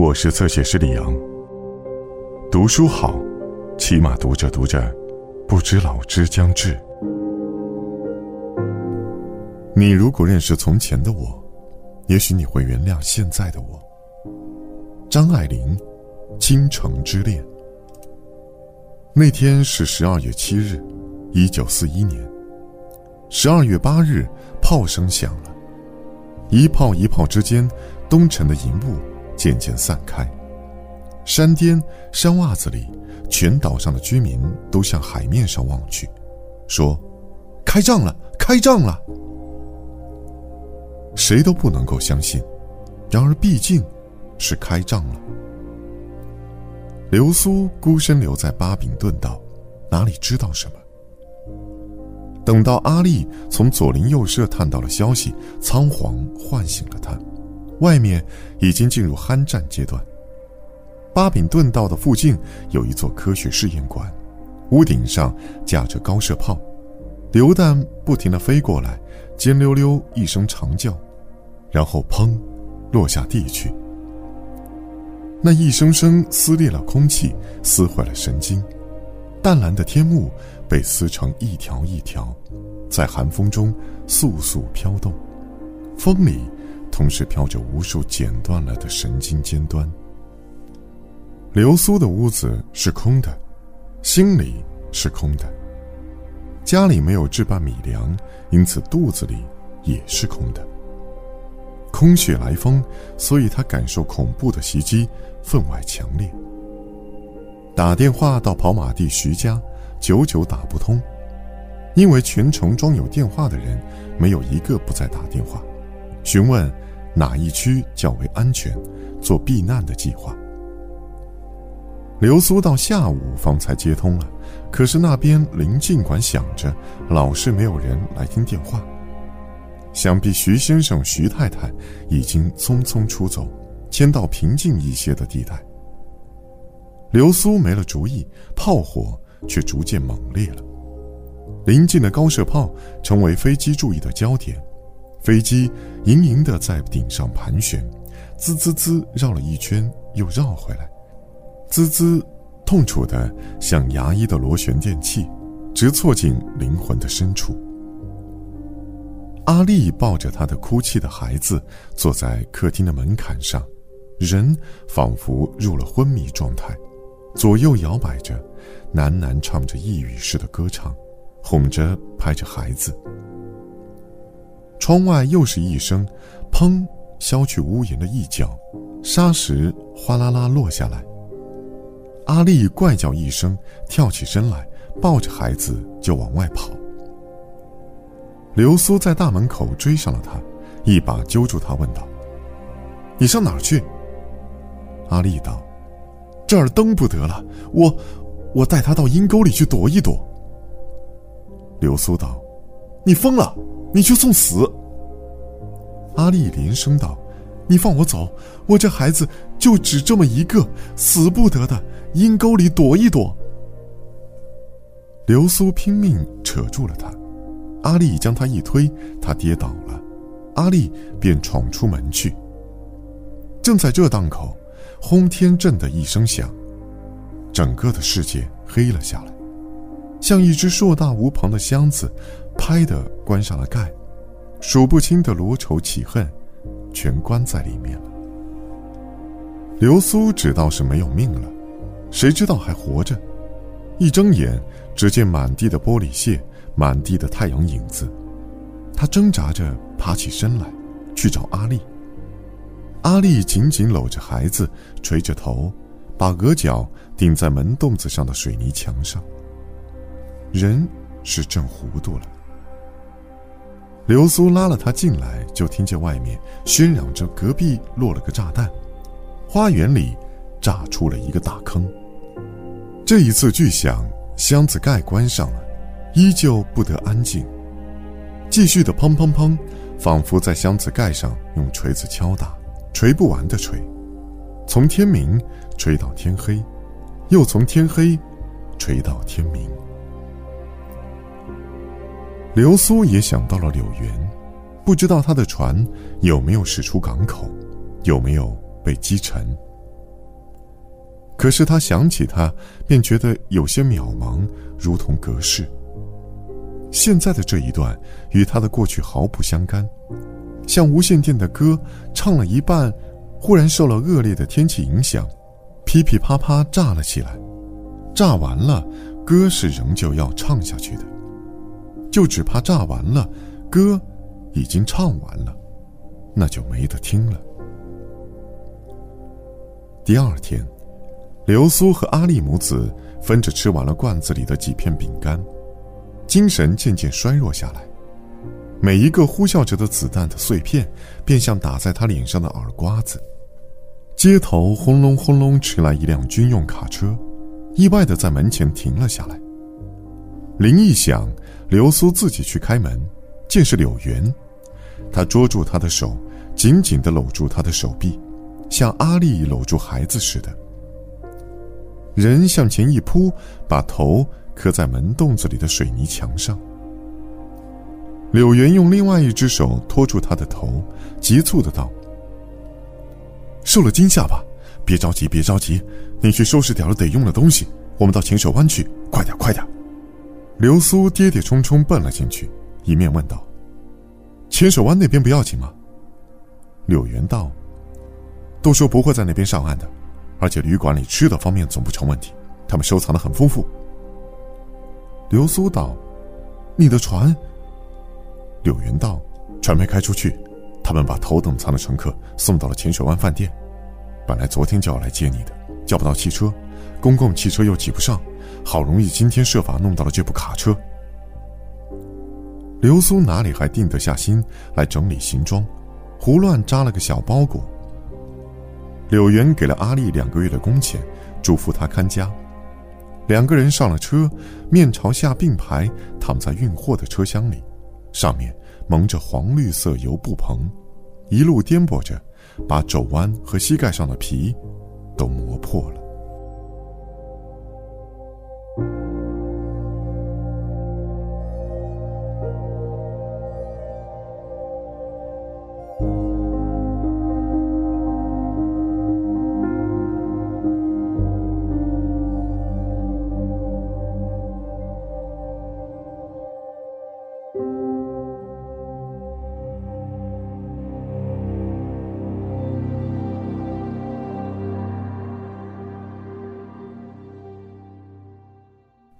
我是侧写师李阳。读书好，起码读着读着，不知老之将至。你如果认识从前的我，也许你会原谅现在的我。张爱玲，《倾城之恋》。那天是十二月七日，一九四一年。十二月八日，炮声响了，一炮一炮之间，东城的银雾。渐渐散开，山巅、山洼子里，全岛上的居民都向海面上望去，说：“开仗了，开仗了！”谁都不能够相信，然而毕竟，是开仗了。流苏孤身留在巴比顿岛，哪里知道什么？等到阿丽从左邻右舍探到了消息，仓皇唤醒了他。外面已经进入酣战阶段。巴比顿道的附近有一座科学试验馆，屋顶上架着高射炮，榴弹不停地飞过来，尖溜溜一声长叫，然后砰，落下地去。那一声声撕裂了空气，撕坏了神经。淡蓝的天幕被撕成一条一条，在寒风中簌簌飘动，风里。同时飘着无数剪断了的神经尖端。流苏的屋子是空的，心里是空的。家里没有置办米粮，因此肚子里也是空的。空穴来风，所以他感受恐怖的袭击分外强烈。打电话到跑马地徐家，久久打不通，因为全城装有电话的人，没有一个不在打电话，询问。哪一区较为安全？做避难的计划。流苏到下午方才接通了，可是那边临近管响着，老是没有人来听电话。想必徐先生、徐太太已经匆匆出走，迁到平静一些的地带。流苏没了主意，炮火却逐渐猛烈了。临近的高射炮成为飞机注意的焦点。飞机盈盈的在顶上盘旋，滋滋滋绕了一圈又绕回来，滋滋，痛楚的像牙医的螺旋电器，直戳进灵魂的深处。阿丽抱着她的哭泣的孩子，坐在客厅的门槛上，人仿佛入了昏迷状态，左右摇摆着，喃喃唱着呓语式的歌唱，哄着拍着孩子。窗外又是一声“砰”，削去屋檐的一角，沙石哗啦啦落下来。阿丽怪叫一声，跳起身来，抱着孩子就往外跑。流苏在大门口追上了他，一把揪住他，问道：“你上哪儿去？”阿丽道：“这儿登不得了，我，我带他到阴沟里去躲一躲。”流苏道：“你疯了！”你去送死！阿丽连声道：“你放我走，我这孩子就只这么一个，死不得的，阴沟里躲一躲。”流苏拼命扯住了他，阿丽将他一推，他跌倒了，阿丽便闯出门去。正在这档口，轰天震的一声响，整个的世界黑了下来，像一只硕大无旁的箱子。拍的关上了盖，数不清的罗愁起恨，全关在里面了。流苏只道是没有命了，谁知道还活着？一睁眼，只见满地的玻璃屑，满地的太阳影子。他挣扎着爬起身来，去找阿丽。阿丽紧紧搂着孩子，垂着头，把额角顶在门洞子上的水泥墙上。人是正糊涂了。流苏拉了他进来，就听见外面喧嚷着隔壁落了个炸弹，花园里炸出了一个大坑。这一次巨响，箱子盖关上了，依旧不得安静，继续的砰砰砰，仿佛在箱子盖上用锤子敲打，锤不完的锤，从天明锤到天黑，又从天黑锤到天明。流苏也想到了柳原，不知道他的船有没有驶出港口，有没有被击沉。可是他想起他，便觉得有些渺茫，如同隔世。现在的这一段与他的过去毫不相干，像无线电的歌，唱了一半，忽然受了恶劣的天气影响，噼噼啪啪炸了起来。炸完了，歌是仍旧要唱下去的，就只怕炸完了，歌已经唱完了，那就没得听了。第二天。流苏和阿丽母子分着吃完了罐子里的几片饼干，精神渐渐衰弱下来。每一个呼啸着的子弹的碎片，便像打在他脸上的耳刮子。街头轰隆轰隆驰来一辆军用卡车，意外的在门前停了下来。铃一响，流苏自己去开门，见是柳原，他捉住他的手，紧紧的搂住他的手臂，像阿丽搂住孩子似的。人向前一扑，把头磕在门洞子里的水泥墙上。柳原用另外一只手托住他的头，急促的道：“受了惊吓吧？别着急，别着急，你去收拾点得用的东西，我们到秦手湾去，快点，快点。”流苏跌跌冲冲奔了进去，一面问道：“浅水湾那边不要紧吗？”柳原道：“都说不会在那边上岸的。”而且旅馆里吃的方面总不成问题，他们收藏的很丰富。流苏道：“你的船？”柳云道：“船没开出去，他们把头等舱的乘客送到了浅水湾饭店。本来昨天就要来接你的，叫不到汽车，公共汽车又挤不上，好容易今天设法弄到了这部卡车。”流苏哪里还定得下心来整理行装，胡乱扎了个小包裹。柳原给了阿丽两个月的工钱，嘱咐她看家。两个人上了车，面朝下并排躺在运货的车厢里，上面蒙着黄绿色油布棚，一路颠簸着，把肘弯和膝盖上的皮都磨破了。